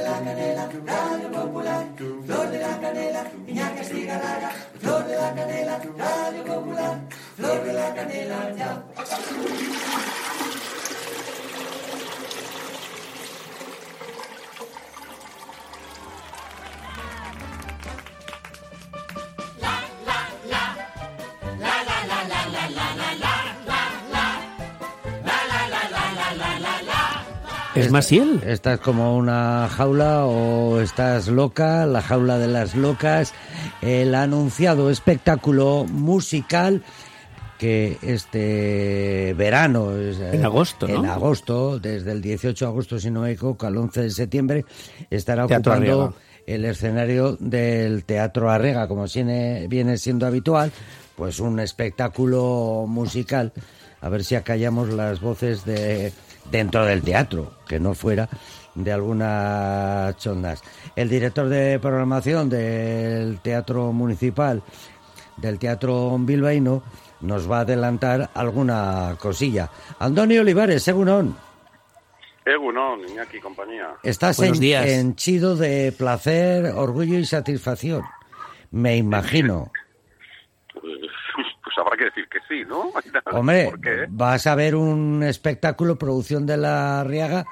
de la canela, Radio Popular, Flor de la canela, niña castiga lara, Flor de la canela, Radio Popular, Flor de la canela, ya. ¿Es Masiel? ¿Estás como una jaula o estás loca? La jaula de las locas. El anunciado espectáculo musical que este verano, eh, En agosto, ¿no? en agosto, desde el 18 de agosto, si no me equivoco, al 11 de septiembre, estará Teatro ocupando Arriaga. el escenario del Teatro Arrega, como viene siendo habitual, pues un espectáculo musical. A ver si acallamos las voces de dentro del teatro, que no fuera de algunas chondas. El director de programación del Teatro Municipal, del Teatro Bilbaíno, nos va a adelantar alguna cosilla. Antonio Olivares, según Egunon, Iñaki compañía. Estás Buenos en, días. henchido de placer, orgullo y satisfacción. Me imagino. Habrá que decir que sí, ¿no? Hombre, vas a ver un espectáculo, producción de la Riaga,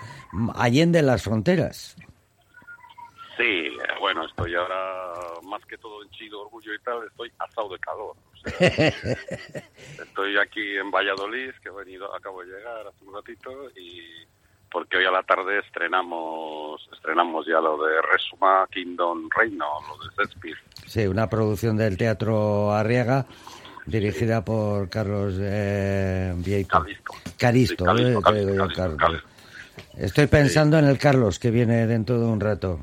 allende las fronteras. Sí, eh, bueno, estoy ahora más que todo en chido, orgullo y tal, estoy asado de calor. o sea, estoy aquí en Valladolid, que he venido, acabo de llegar hace un ratito, y porque hoy a la tarde estrenamos estrenamos ya lo de Resuma Kingdom Reino, lo de Shakespeare. Sí, una producción del Teatro Arriaga, dirigida por Carlos eh, Vieito. Calisto. Caristo, Sí, Calisto, eh, Calisto, te digo yo, Calisto, Carlos. Calisto. Estoy pensando en el Carlos, que viene dentro de un rato.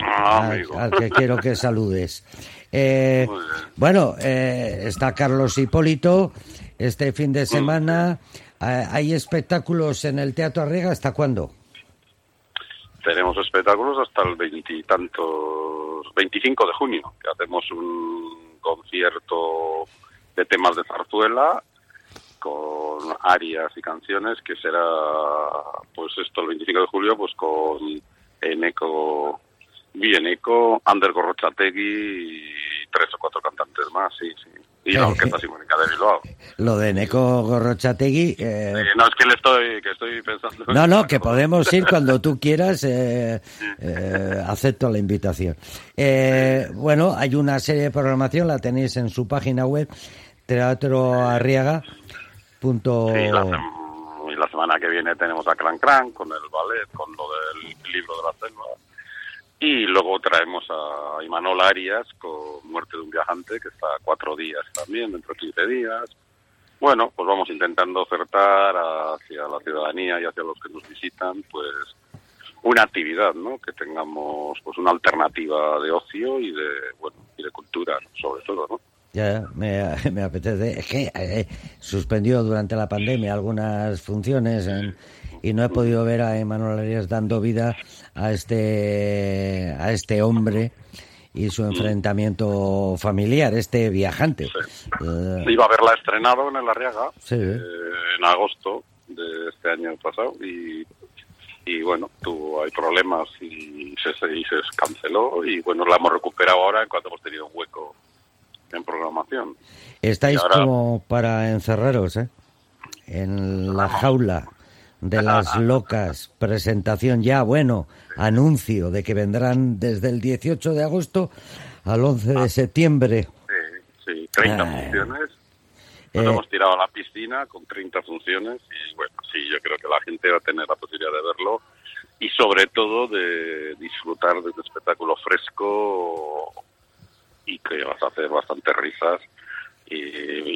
Ah, al, que quiero que saludes. Eh, bueno, eh, está Carlos Hipólito este fin de semana. Eh, ¿Hay espectáculos en el Teatro Arriaga? ¿Hasta cuándo? Tenemos espectáculos hasta el veintitantos, 25 de junio, que hacemos un concierto de temas de zarzuela con arias y canciones que será, pues esto el 25 de julio, pues con Eneco, Bieneco, Ander Gorrochategui y tres o cuatro cantantes más, sí, sí. Y la Orquesta Sinfónica de Bilbao. Lo de Neco Gorrochategui. eh, Eh, no, es que le estoy, que estoy pensando... No, no, que podemos ir cuando tú quieras. eh, eh, acepto la invitación. Eh, bueno, hay una serie de programación, la tenéis en su página web, teatroarriaga. Punto... Sí, la, y la semana que viene tenemos a Cran Cran con el ballet, con lo del libro de la selva. Y luego traemos a Imanol Arias con Muerte de un viajante, que está cuatro días también, dentro de 15 días. Bueno, pues vamos intentando ofertar hacia la ciudadanía y hacia los que nos visitan, pues una actividad, ¿no? Que tengamos pues una alternativa de ocio y de, bueno, y de cultura, sobre todo, ¿no? Ya, me, me apetece. Es que eh, suspendió durante la pandemia algunas funciones en- y no he podido ver a Emanuel Arias dando vida a este, a este hombre y su enfrentamiento familiar, este viajante. Eh, Iba a haberla estrenado en el Arriaga Sí. eh, en agosto de este año pasado y, y bueno, tuvo hay problemas y se, y se canceló y bueno, la hemos recuperado ahora en cuanto hemos tenido un hueco en programación. estáis ahora- como para encerraros, ¿eh? En la jaula de las locas. Presentación ya, bueno, anuncio de que vendrán desde el 18 de agosto al 11 de septiembre. Sí, sí 30 Ay. funciones. Nos Eh, hemos tirado a la piscina con 30 funciones y bueno, sí, yo creo que la gente va a tener la posibilidad de verlo y sobre todo de disfrutar de un espectáculo fresco y que vas a hacer bastantes risas y,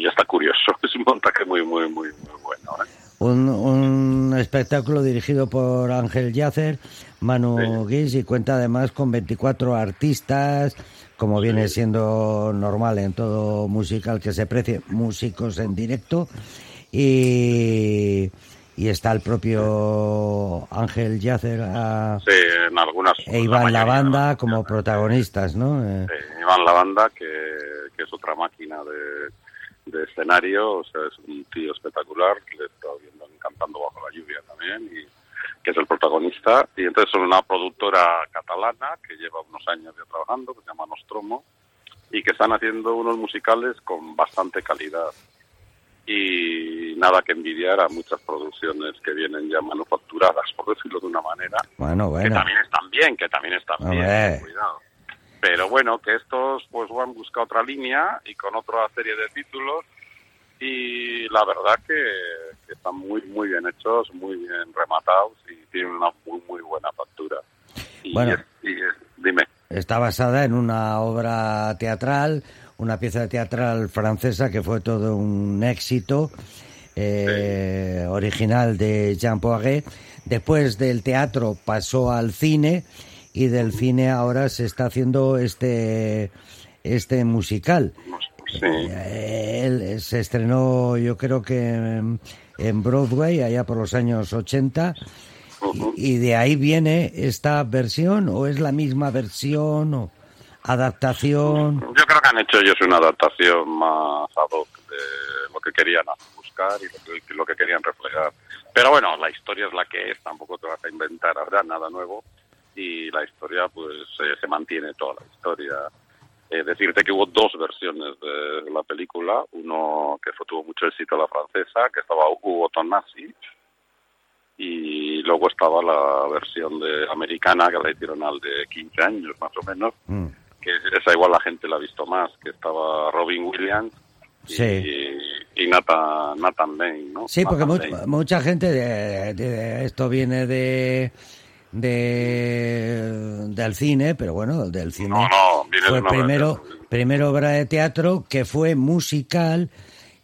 y está curioso. Es un montaje muy, muy, muy, muy bueno. ¿eh? Un, un espectáculo dirigido por Ángel Yacer, Manu Guis, y cuenta además con 24 artistas, como viene siendo normal en todo musical que se precie, músicos en directo, y, y está el propio Ángel Yacer a- Sí, en algunas. e Iván mayoría, Lavanda como protagonistas, ¿no? Eh, Sí, Iván Lavanda, que, que es otra máquina de, de escenario, o sea, es un tío espectacular, que le he estado viendo cantando bajo la lluvia también, y, que es el protagonista, y entonces son una productora catalana que lleva unos años ya trabajando, que se llama Nostromo, y que están haciendo unos musicales con bastante calidad. Y nada que envidiar a muchas producciones que vienen ya manufacturadas, por decirlo de una manera, Bueno, que bueno. también están bien, que también están Hombre. bien, cuidado. Pero bueno, que estos pues han buscado otra línea y con otra serie de títulos y la verdad que, que están muy muy bien hechos, muy bien rematados y tienen una muy muy buena factura. Y Bueno. es- y es- dime. Está basada en una obra teatral, una pieza teatral francesa que fue todo un éxito, eh, original de Jean Poiret. Después del teatro pasó al cine y del cine ahora se está haciendo este, este musical. Sí. Eh, él se estrenó, yo creo que en, en Broadway, allá por los años 80. Ujú. Y, y de ahí viene esta versión, o es la misma versión, o adaptación. Yo creo que han hecho ellos una adaptación más ad hoc de lo que querían buscar y lo que, lo que querían reflejar. Pero bueno, la historia es la que es, tampoco te vas a inventar ahora nada nuevo y la historia pues eh, se mantiene toda la historia. Eh, decirte que hubo dos versiones de la película, uno que fue, tuvo mucho éxito la francesa, que estaba Hugo Tonassi, y luego estaba la versión de americana que la hicieron al de 15 años más o menos, Mm, que esa igual la gente la ha visto más, que estaba Robin Williams y, Sí. y Nathan, Nathan Lane, ¿no? Sí, porque Nathan mu- Lane. mucha gente, de, de- esto viene de, de del cine, pero bueno, del cine No, no, viene de fue una primero, primero obra de teatro, que fue musical,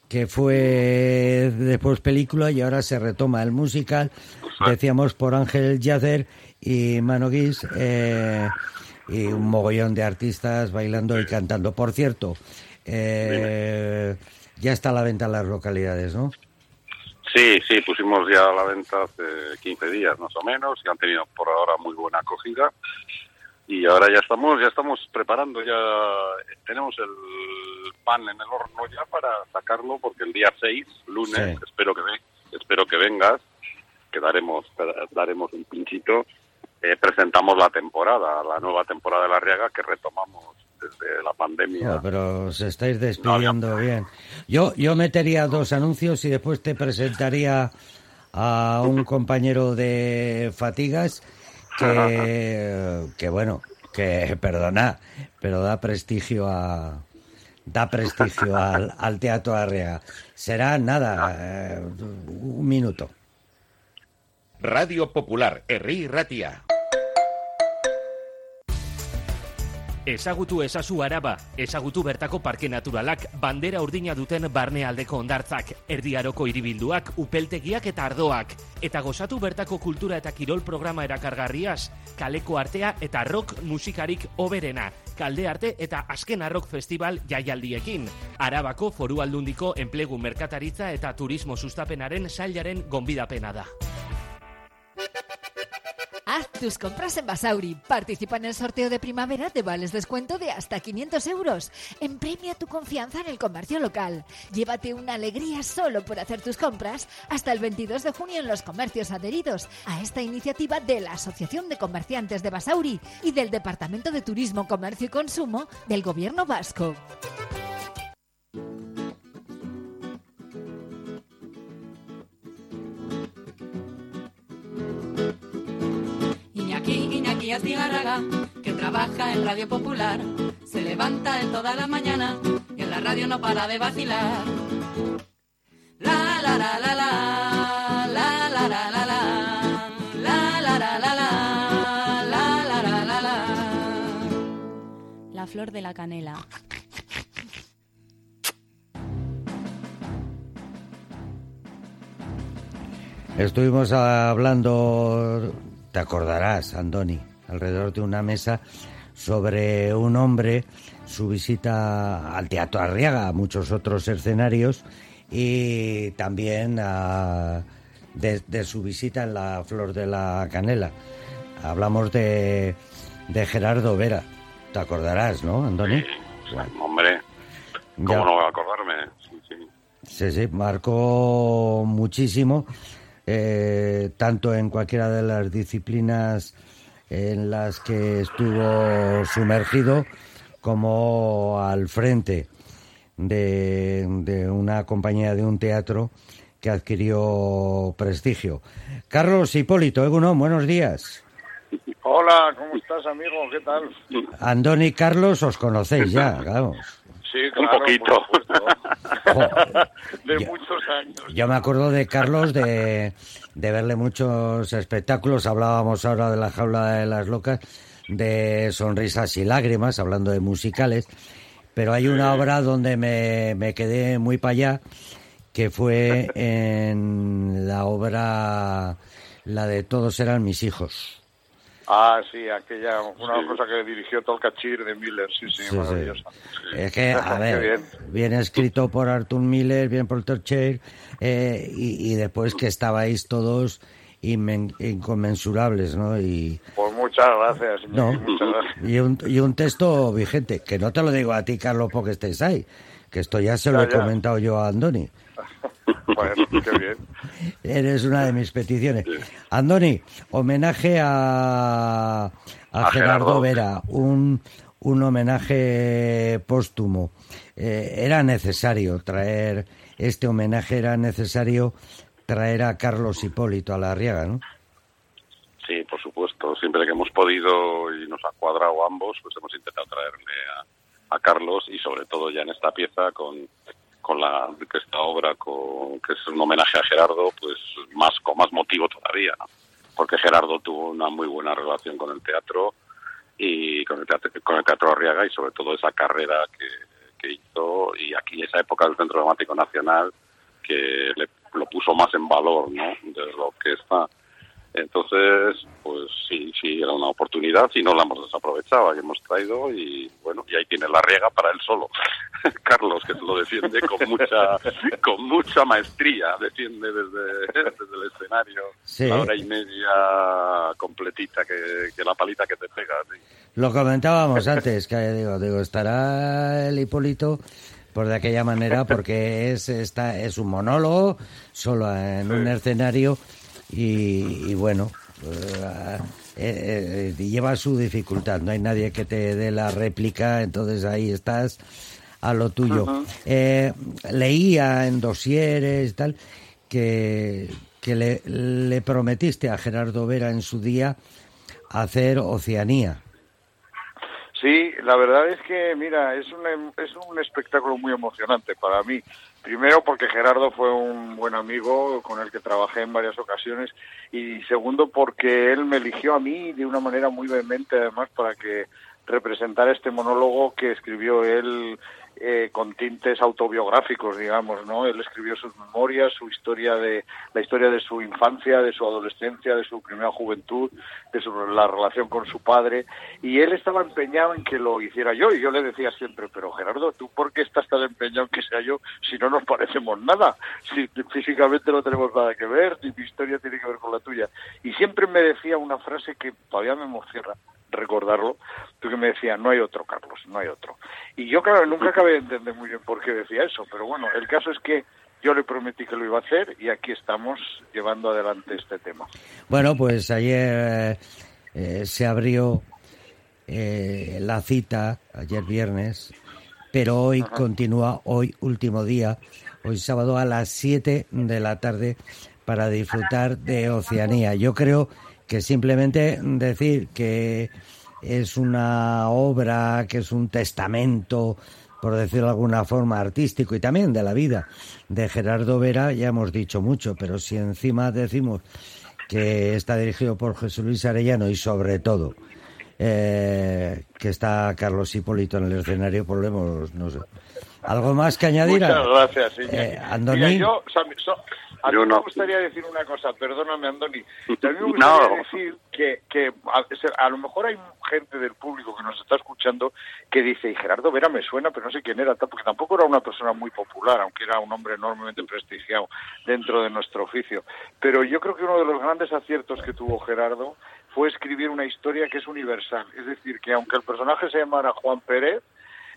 que fue después película y ahora se retoma el musical, decíamos por Ángel Yacer y Mano Guis, eh, y un mogollón de artistas bailando y cantando. Por cierto, eh, ya está a la venta en las localidades, ¿no? Sí, sí, pusimos ya a la venta hace 15 días más o menos y han tenido por ahora muy buena acogida. Y ahora ya estamos, ya estamos preparando, ya tenemos el pan en el horno ya para sacarlo porque el día 6, lunes, Sí. espero que espero que vengas, que daremos daremos un pinchito, eh, presentamos la temporada, la nueva temporada de la Riaga que retomamos desde la pandemia. No, pero os estáis despidiendo bien. Yo, yo metería dos anuncios y después te presentaría a un compañero de Fatigas que, que bueno, que perdona, pero da prestigio a da prestigio al, al Teatro Arriaga. Será nada, eh, un minuto. Radio Popular, Herri Ratia. Ezagutu ezazu araba, ezagutu bertako parke naturalak, bandera urdina duten barnealdeko ondartzak, erdiaroko hiribilduak, upeltegiak eta ardoak, eta gozatu bertako kultura eta kirol programa erakargarriaz, kaleko artea eta rock musikarik oberena, kalde arte eta azken arrok festival jaialdiekin. Arabako foru aldundiko enplegu merkataritza eta turismo sustapenaren sailaren gonbidapena da. Haz tus compras en Basauri. Participa en el sorteo de primavera de vales descuento de hasta 500 euros. Empremia tu confianza en el comercio local. Llévate una alegría solo por hacer tus compras hasta el 22 de junio en los comercios adheridos a esta iniciativa de la Asociación de Comerciantes de Basauri y del Departamento de Turismo, Comercio y Consumo del Gobierno Vasco. Iñaki Astigarraga, que trabaja en Radio Popular, se levanta en toda la mañana y en la radio no para de vacilar. La la la la la, la la la la la, la la la la la, la la la la la. La flor de la canela. Estuvimos hablando, te acordarás, Andoni, alrededor de una mesa sobre un hombre, su visita al Teatro Arriaga, a muchos otros escenarios y también a- de, de su visita en la Flor de la Canela. Hablamos de, de Gerardo Vera, te acordarás, ¿no, Andoni? Bueno, Hombre, ¿cómo ya- no voy a acordarme? Sí, sí. Sí, sí, marcó muchísimo. eh, tanto en cualquiera de las disciplinas en las que estuvo sumergido como al frente de, de una compañía de un teatro que adquirió prestigio. Carlos Hipólito, Egunon, buenos días. Hola, ¿cómo estás, amigo? ¿Qué tal? Andoni y Carlos os conocéis ya, vamos. Sí, Un poquito. De Yo- muchos años. Yo me acuerdo de Carlos de, de verle muchos espectáculos. Hablábamos ahora de la jaula de las locas, de sonrisas y lágrimas, hablando de musicales. Pero hay una obra donde me, me quedé muy para allá, que fue en la obra, la de Todos eran mis hijos. Ah, sí, aquella, una Sí. cosa que dirigió Tolkachir de Miller, sí, sí, Sí. Es que, a ver, bien. bien escrito por Arthur Miller, bien por Torcher, eh, y, y después que estabais todos inmen- inconmensurables, ¿no? Y, Pues muchas gracias, no, Iñaki, muchas gracias. y, un, y un texto vigente, que no te lo digo a ti, Carlos, porque estés ahí, que esto ya se lo he ya. comentado yo a Andoni. Bueno, qué bien. Eres una de mis peticiones. Andoni, homenaje a, a, A Gerardo Gerardo. Vera, un, un homenaje póstumo. Eh, era necesario traer este homenaje, era necesario traer a Carlos Hipólito a la Arriaga, ¿no? Sí, por supuesto. Siempre que hemos podido y nos ha cuadrado ambos, pues hemos intentado traerle a, a Carlos y sobre todo ya en esta pieza con, con la que esta obra con, que es un homenaje a Gerardo, pues más con más motivo todavía, ¿no? porque Gerardo tuvo una muy buena relación con el teatro y con el teatro, con el teatro Arriaga y sobre todo esa carrera que, hizo y aquí esa época del Centro Dramático Nacional que le, lo puso más en valor, ¿no? De lo que está. Entonces, pues sí, sí, era una oportunidad y no la hemos desaprovechado, la hemos traído y bueno, y ahí tiene la riega para él solo. Carlos, que lo defiende con mucha con mucha maestría, defiende desde, desde el escenario Sí. la hora y media completita que, que la palita que te pega. sí. Lo comentábamos antes, que digo, digo, estará el Hipólito por de aquella manera porque es está es un monólogo solo en un escenario y, y bueno eh, eh, eh, lleva su dificultad no hay nadie que te dé la réplica entonces ahí estás a lo tuyo. Eh, leía en dosieres y tal que que le, le prometiste a Gerardo Vera en su día hacer Oceanía Sí, la verdad es que, mira, es un, em- es un espectáculo muy emocionante para mí. Primero porque Gerardo fue un buen amigo con el que trabajé en varias ocasiones y segundo porque él me eligió a mí de una manera muy vehemente además para que representara este monólogo que escribió él eh, con tintes autobiográficos, digamos, ¿no? Él escribió sus memorias, su historia de la historia de su infancia, de su adolescencia, de su primera juventud, de su, la relación con su padre, y él estaba empeñado en que lo hiciera yo, y yo le decía siempre, pero Gerardo, ¿tú por qué estás tan empeñado en que sea yo si no nos parecemos nada? Si físicamente no tenemos nada que ver, ni mi historia tiene que ver con la tuya. Y siempre me decía una frase que todavía me emociona recordarlo, porque me decía, no hay otro, Carlos, no hay otro. Y yo, claro, nunca acabé de entender muy bien por qué decía eso, pero bueno, el caso es que yo le prometí que lo iba a hacer y aquí estamos llevando adelante este tema. Bueno, pues ayer eh, se abrió eh, la cita, ayer viernes, pero hoy continúa, hoy último día, hoy sábado a las 7 de la tarde para disfrutar de Oceanía. Yo creo que simplemente decir que es una obra, que es un testamento, por decirlo de alguna forma, artístico y también de la vida de Gerardo Vera, ya hemos dicho mucho, pero si encima decimos que está dirigido por Jesús Luis Arellano y sobre todo eh, que está Carlos Hipólito en el escenario, pues lo hemos, no sé. ¿Algo más que añadir? Muchas gracias. Eh. Mira, yo, so- a mí me gustaría decir una cosa, perdóname, Andoni. A mí me gustaría No. decir que, que a, a lo mejor hay gente del público que nos está escuchando que dice, y Gerardo Vera me suena, pero no sé quién era, tal", porque tampoco era una persona muy popular, aunque era un hombre enormemente prestigiado dentro de nuestro oficio. Pero yo creo que uno de los grandes aciertos que tuvo Gerardo fue escribir una historia que es universal. Es decir, que aunque el personaje se llamara Juan Pérez,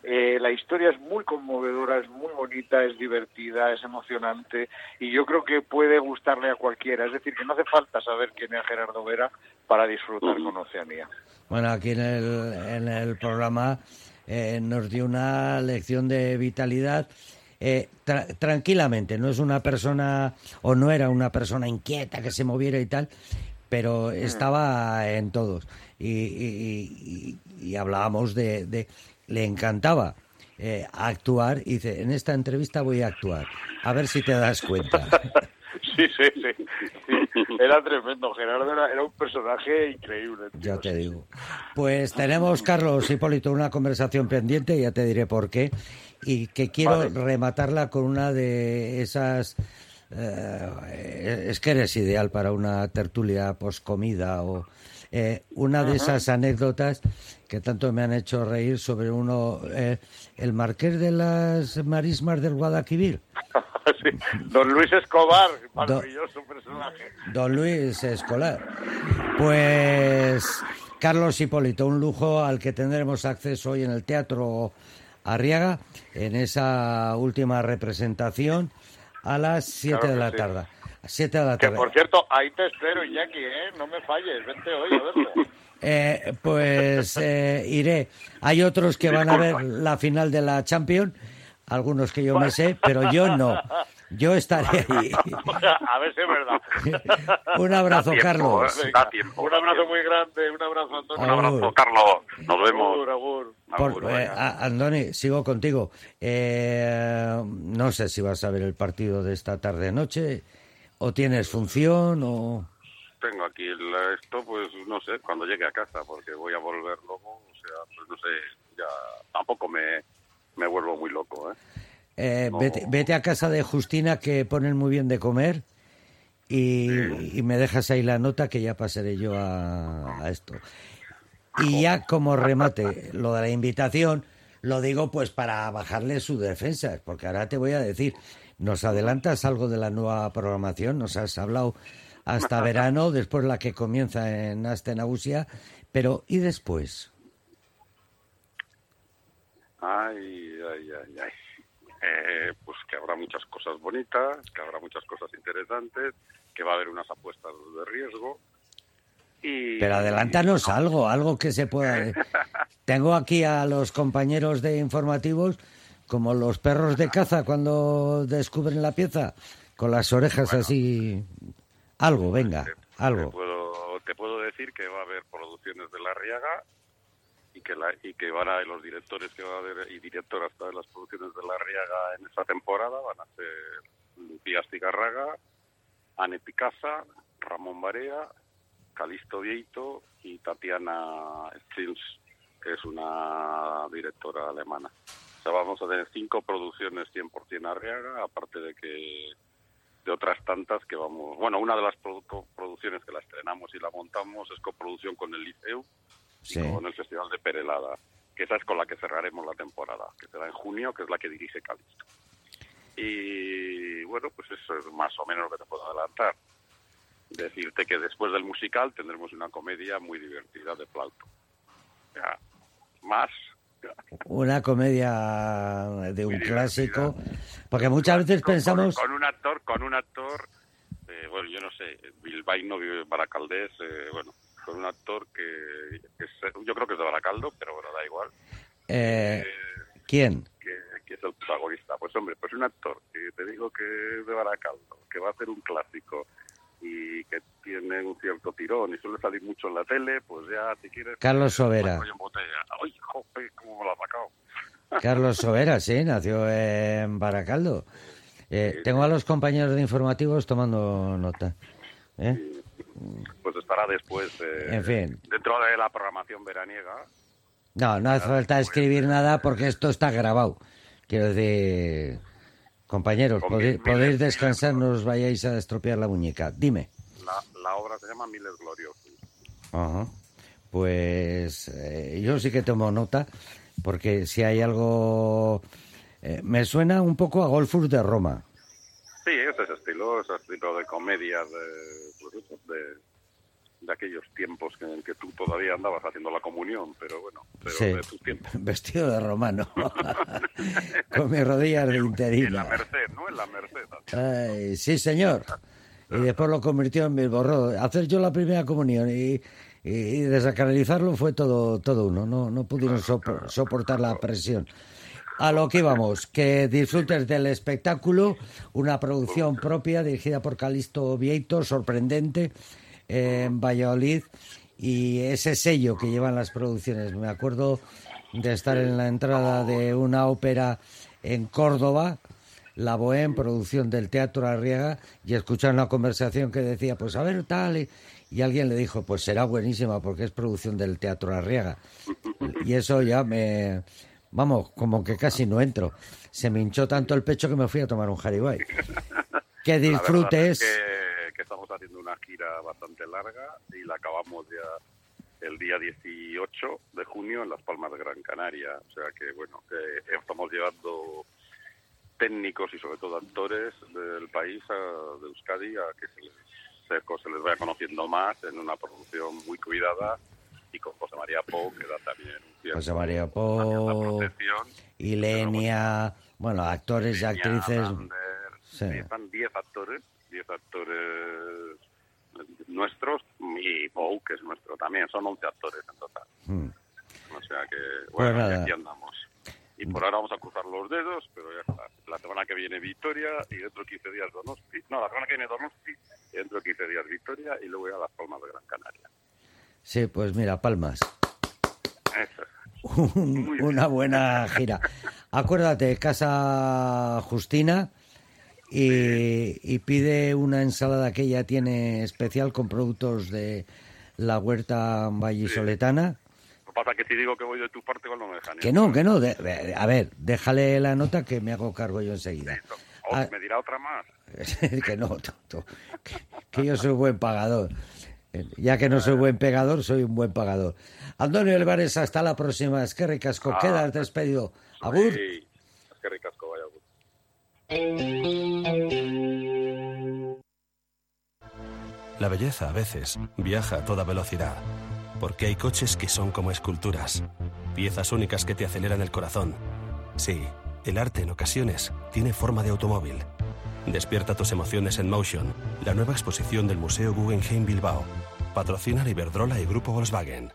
Eh, la historia es muy conmovedora, es muy bonita, es divertida, es emocionante y yo creo que puede gustarle a cualquiera. Es decir, que no hace falta saber quién es Gerardo Vera para disfrutar con Oceanía. Bueno, aquí en el, en el programa eh, nos dio una lección de vitalidad. eh, tra- tranquilamente, no es una persona o no era una persona inquieta que se moviera y tal, pero estaba en todos. Y, y- y- y hablábamos de, de- le encantaba eh, actuar y dice, en esta entrevista voy a actuar, a ver si te das cuenta. Sí, sí, sí. sí. Era tremendo. Gerardo era, era un personaje increíble. tío. Ya te digo. Pues tenemos, Carlos Hipólito, una conversación pendiente, ya te diré por qué, y que quiero Vale. rematarla con una de esas... eh, es que eres ideal para una tertulia poscomida o eh, una de esas anécdotas que tanto me han hecho reír sobre uno, eh, el marqués de las marismas del Guadalquivir. Sí. Don Luis Escobar, maravilloso personaje. Don Luis Escolar. Pues Carlos Hipólito, un lujo al que tendremos acceso hoy en el Teatro Arriaga, en esa última representación a las 7 Claro de la sí. tarde. 7 de la Que tarde. por cierto, ahí te espero, Iñaki, ¿eh? No me falles, vente hoy a verlo. Eh, pues eh, iré. Hay otros que van a ver la final de la Champions, algunos que yo me sé, pero yo no. Yo estaré ahí. a ver si es verdad. Un abrazo, Da tiempo, Carlos. ¿eh? Da tiempo. Un abrazo muy grande, un abrazo, Antonio. Un abrazo, Carlos. Nos vemos. Agur, agur. Por- Agur, eh, Andoni, sigo contigo. Eh, no sé si vas a ver el partido de esta tarde-noche, o tienes función, o... Tengo aquí el, esto, pues no sé, cuando llegue a casa, porque voy a volver luego, o sea, pues no sé, ya tampoco me, me vuelvo muy loco, ¿eh? Eh, No. vete, vete a casa de Justina, que ponen muy bien de comer, y, y me dejas ahí la nota que ya pasaré yo a, a esto. Y ya como remate, lo de la invitación, lo digo pues para bajarle su defensa, porque ahora te voy a decir, ¿nos adelantas algo de la nueva programación? Nos has hablado hasta verano, después la que comienza en Astenagusia, pero ¿y después? Ay, ay, ay, ay. Eh, pues que habrá muchas cosas bonitas, que habrá muchas cosas interesantes, que va a haber unas apuestas de riesgo. Y, Pero adelántanos algo, algo que se pueda... Tengo aquí a los compañeros de informativos como los perros de caza cuando descubren la pieza, con las orejas así... Algo, venga, Te algo. puedo, te puedo decir que va a haber producciones de La Riaga y que, la, y que van a los directores que va a haber y directoras de las producciones de La Riaga en esta temporada van a ser Pías Tigarraga, Anne Picasa, Ramón Barea, Calisto Vieito y Tatiana Stils, que es una directora alemana. O sea, vamos a tener cinco producciones 100% Arriaga, aparte de que de otras tantas que vamos... Bueno, una de las produ- producciones que la estrenamos y la montamos es coproducción con el Liceu Sí. y con el Festival de Perelada, que esa es con la que cerraremos la temporada, que será en junio, que es la que dirige Calisto. Y bueno, pues eso es más o menos lo que te puedo adelantar. Decirte que después del musical tendremos una comedia muy divertida de flauto. Ya, más Una comedia de un clásico, porque muchas veces con, pensamos... con, con un actor con un actor eh, bueno yo no sé Bilbaíno Baracaldés eh, bueno con un actor que, que es- yo creo que es de Baracaldo pero bueno da igual. Eh, eh, ¿Quién? que, que es el protagonista. Pues hombre pues un actor que te digo que es de Baracaldo que va a hacer un clásico y que tiene un cierto tirón y suele salir mucho en la tele pues ya si quieres Carlos Sobera. pues, en botella. ay cómo ha sacado Carlos Sobera, sí, nació en Baracaldo. Eh, tengo a los compañeros de informativos tomando nota. ¿eh? pues estará después eh, En fin. dentro de la programación veraniega No, no hace falta escribir nada porque esto está grabado. Quiero decir, compañeros, podéis, descansar, no os vayáis a estropear la muñeca. Dime. La, la obra se llama Miles Gloriosos. Ajá. Pues eh, yo sí que tomo nota, porque si hay algo... eh, me suena un poco a Golfus de Roma. Sí, es ese estilo, ese estilo de comedia, de, pues de, de aquellos tiempos en que tú todavía andabas haciendo la comunión, pero bueno, pero Sí, de tus tiempos. vestido de romano, con mis rodillas de En la interina. Merced, ¿no? En la Merced. Ay, sí, señor. Y después lo convirtió en Bilborro. Hacer yo la primera comunión y, y, desacralizarlo fue todo, todo uno. No, no pudieron sopor- soportar la presión. A lo que íbamos, que disfrutes del espectáculo, una producción propia dirigida por Calisto Vieito, sorprendente, en Valladolid, y ese sello que llevan las producciones. Me acuerdo de estar en la entrada de una ópera en Córdoba, la Bohème, producción del Teatro Arriaga, y escuchar una conversación que decía, pues a ver, tal, y, y alguien le dijo, pues será buenísima porque es producción del Teatro Arriaga. Y eso ya me... Vamos, como que casi no entro. Se me hinchó tanto el pecho que me fui a tomar un jaribay. Que disfrutes. es que, que estamos haciendo una gira bastante larga y la acabamos ya el día 18 de junio en Las Palmas de Gran Canaria. O sea que, bueno, que estamos llevando técnicos y sobre todo actores del país, a- de Euskadi, a que se les, se, se les vaya conociendo más en una producción muy cuidada y con José María Pou, que da también un cierto- José María protección. Ilenia, bueno, actores y actrices. Lander, sí, están 10 actores, 10 actores nuestros y Pou, que es nuestro también, son 11 actores en total. Mm. O sea que, Pues bueno, y aquí andamos. Y por ahora vamos a cruzar los dedos, pero ya está. La semana que viene Victoria y dentro de 15 días Donosti. No, la semana que viene Donosti y dentro de 15 días Victoria y luego ya Las Palmas de Gran Canaria. Sí, pues mira, Palmas. Eso. Un- una buena gira. Acuérdate, Casa Justina y, y pide una ensalada que ella tiene especial con productos de la huerta vallisoletana. Que pasa que si digo que voy de tu parte, no me dejan. Que no, que no. de- de- a ver, déjale la nota que me hago cargo yo enseguida. O Ah, me dirá otra más. que no, tonto. Que, que yo soy buen pagador. Eh, Ya que no soy buen pegador, soy un buen pagador. Antonio Álvarez, hasta la próxima. Es que ricasco. Ah, Quedas despedido. Agur. Sí, es que ricasco. La belleza a veces viaja a toda velocidad, porque hay coches que son como esculturas, piezas únicas que te aceleran el corazón. Sí, el arte en ocasiones tiene forma de automóvil. Despierta tus emociones en Motion, la nueva exposición del Museo Guggenheim Bilbao. Patrocinan Iberdrola y Grupo Volkswagen.